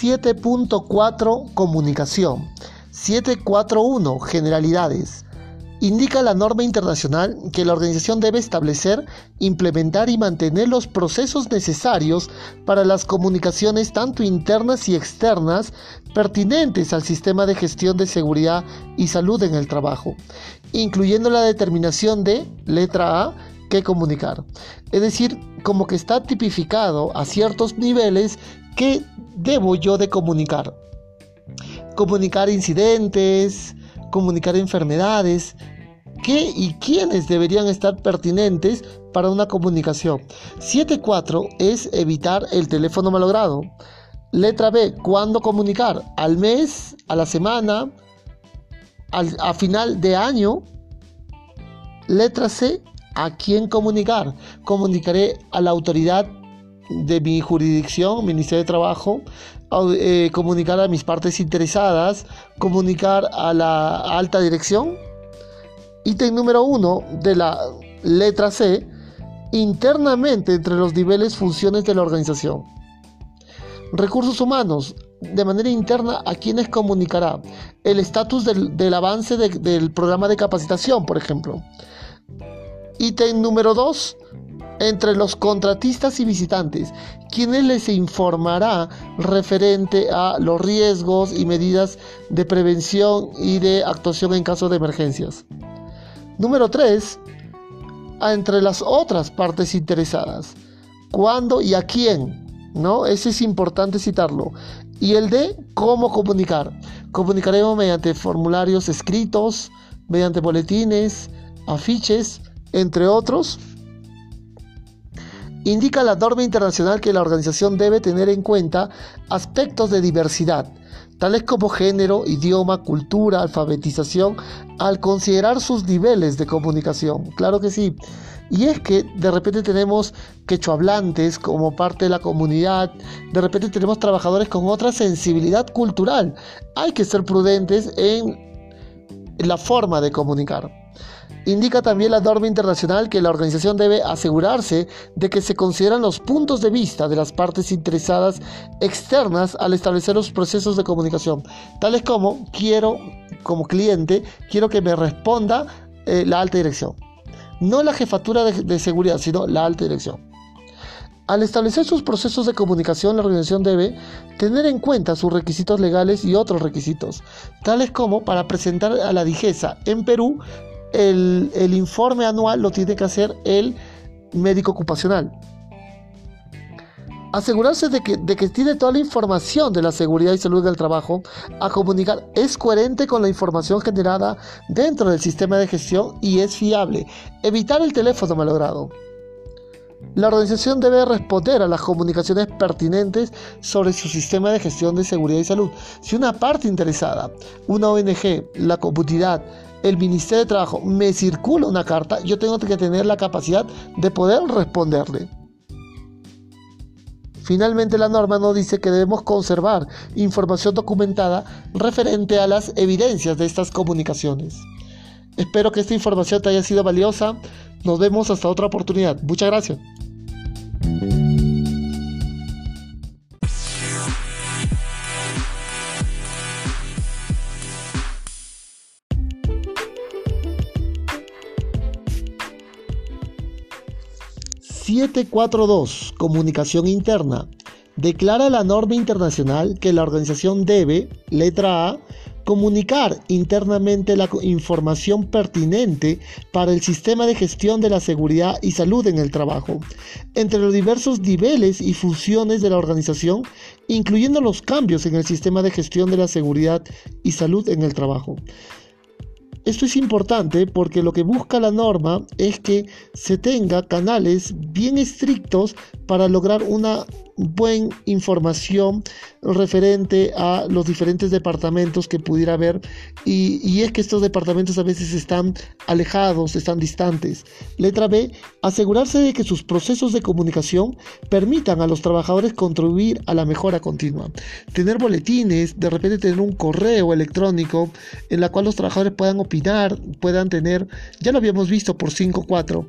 7.4 Comunicación. 741 Generalidades. Indica la norma internacional que la organización debe establecer, implementar y mantener los procesos necesarios para las comunicaciones tanto internas y externas pertinentes al sistema de gestión de seguridad y salud en el trabajo, incluyendo la determinación de letra A que comunicar. Es decir, como que está tipificado a ciertos niveles que debo yo de comunicar. Comunicar incidentes, comunicar enfermedades, qué y quiénes deberían estar pertinentes para una comunicación. 7.4 es evitar el teléfono malogrado. Letra B, ¿cuándo comunicar? ¿Al mes? ¿A la semana? ¿A final de año? Letra C, ¿a quién comunicar? Comunicaré a la autoridad de mi jurisdicción, Ministerio de Trabajo, eh, comunicar a mis partes interesadas, comunicar a la alta dirección. Ítem número uno de la letra C, internamente entre los niveles funciones de la organización. Recursos humanos, de manera interna, ¿a quiénes comunicará? El estatus del, avance del programa de capacitación, por ejemplo. Ítem número 2, entre los contratistas y visitantes, quienes les informará referente a los riesgos y medidas de prevención y de actuación en caso de emergencias. Número 3. Entre las otras partes interesadas. ¿Cuándo y a quién? ¿No? Ese es importante citarlo. Y el de cómo comunicar. Comunicaremos mediante formularios escritos, mediante boletines, afiches, entre otros indica la norma internacional que la organización debe tener en cuenta aspectos de diversidad, tales como género, idioma, cultura, alfabetización, al considerar sus niveles de comunicación. Claro que sí. Y es que de repente tenemos quechohablantes como parte de la comunidad, de repente tenemos trabajadores con otra sensibilidad cultural. Hay que ser prudentes en la forma de comunicar. Indica también la norma internacional que la organización debe asegurarse de que se consideran los puntos de vista de las partes interesadas externas al establecer los procesos de comunicación, tales como quiero, como cliente, quiero que me responda eh, la alta dirección. No la jefatura de seguridad, sino la alta dirección. Al establecer sus procesos de comunicación, la organización debe tener en cuenta sus requisitos legales y otros requisitos, tales como para presentar a la DIGESA en Perú el, informe anual lo tiene que hacer el médico ocupacional. Asegurarse de que, de que, tiene toda la información de la seguridad y salud del trabajo a comunicar es coherente con la información generada dentro del sistema de gestión y es fiable. Evitar el teléfono malogrado. La organización debe responder a las comunicaciones pertinentes sobre su sistema de gestión de seguridad y salud. Si una parte interesada, una ONG, la comunidad, el Ministerio de Trabajo me circula una carta, yo tengo que tener la capacidad de poder responderle. Finalmente la norma nos dice que debemos conservar información documentada referente a las evidencias de estas comunicaciones. Espero que esta información te haya sido valiosa. Nos vemos hasta otra oportunidad. Muchas gracias. 742, Comunicación Interna. Declara la norma internacional que la organización debe, letra A, comunicar internamente la información pertinente para el sistema de gestión de la seguridad y salud en el trabajo, entre los diversos niveles y funciones de la organización, incluyendo los cambios en el sistema de gestión de la seguridad y salud en el trabajo. Esto es importante porque lo que busca la norma es que se tenga canales bien estrictos para lograr una buena información referente a los diferentes departamentos que pudiera haber y, es que estos departamentos a veces están alejados, están distantes. Letra B, asegurarse de que sus procesos de comunicación permitan a los trabajadores contribuir a la mejora continua. Tener boletines, de repente tener un correo electrónico en la cual los trabajadores puedan opinar, puedan tener, ya lo habíamos visto por 5.4,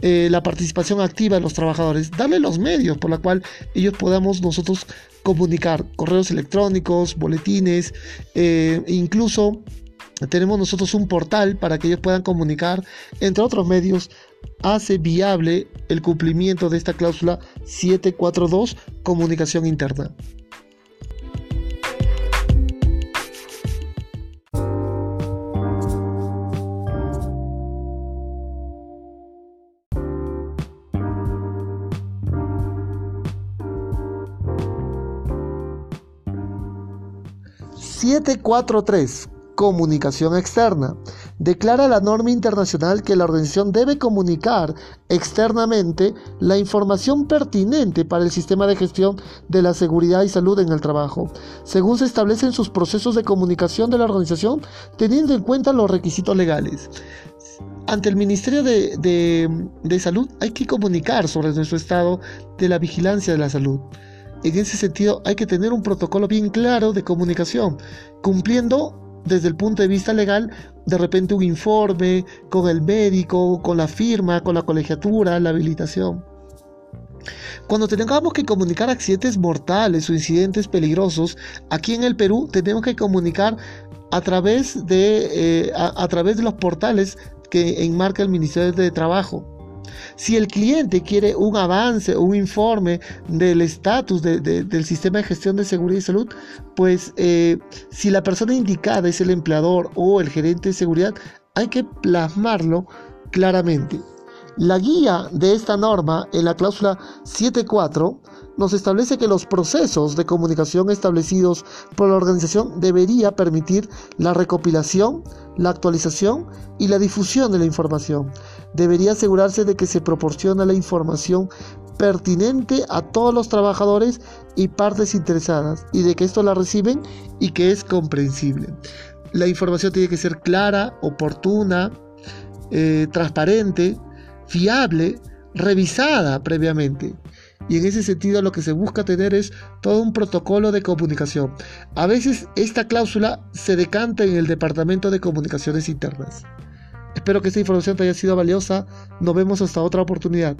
eh, la participación activa de los trabajadores, darle los medios por la cual ellos podamos nosotros comunicar correos electrónicos, boletines, eh, incluso tenemos nosotros un portal para que ellos puedan comunicar, entre otros medios, hace viable el cumplimiento de esta cláusula 742, comunicación interna. 743. Comunicación externa. Declara la norma internacional que la organización debe comunicar externamente la información pertinente para el sistema de gestión de la seguridad y salud en el trabajo, según se establecen sus procesos de comunicación de la organización, teniendo en cuenta los requisitos legales. Ante el Ministerio de, de Salud hay que comunicar sobre nuestro estado de la vigilancia de la salud. En ese sentido, hay que tener un protocolo bien claro de comunicación, cumpliendo desde el punto de vista legal, de repente un informe con el médico, con la firma, con la colegiatura, la habilitación. Cuando tengamos que comunicar accidentes mortales o incidentes peligrosos, aquí en el Perú tenemos que comunicar a través de, eh, a través de los portales que enmarca el Ministerio de Trabajo. Si el cliente quiere un avance o un informe del estatus del sistema de gestión de seguridad y salud, pues eh, si la persona indicada es el empleador o el gerente de seguridad, hay que plasmarlo claramente. La guía de esta norma en la cláusula 7.4 nos establece que los procesos de comunicación establecidos por la organización debería permitir la recopilación, la actualización y la difusión de la información. Debería asegurarse de que se proporciona la información pertinente a todos los trabajadores y partes interesadas y de que esto la reciben y que es comprensible. La información tiene que ser clara, oportuna, eh, transparente, fiable, revisada previamente. Y en ese sentido lo que se busca tener es todo un protocolo de comunicación. A veces esta cláusula se decanta en el Departamento de Comunicaciones Internas. Espero que esta información te haya sido valiosa. Nos vemos hasta otra oportunidad.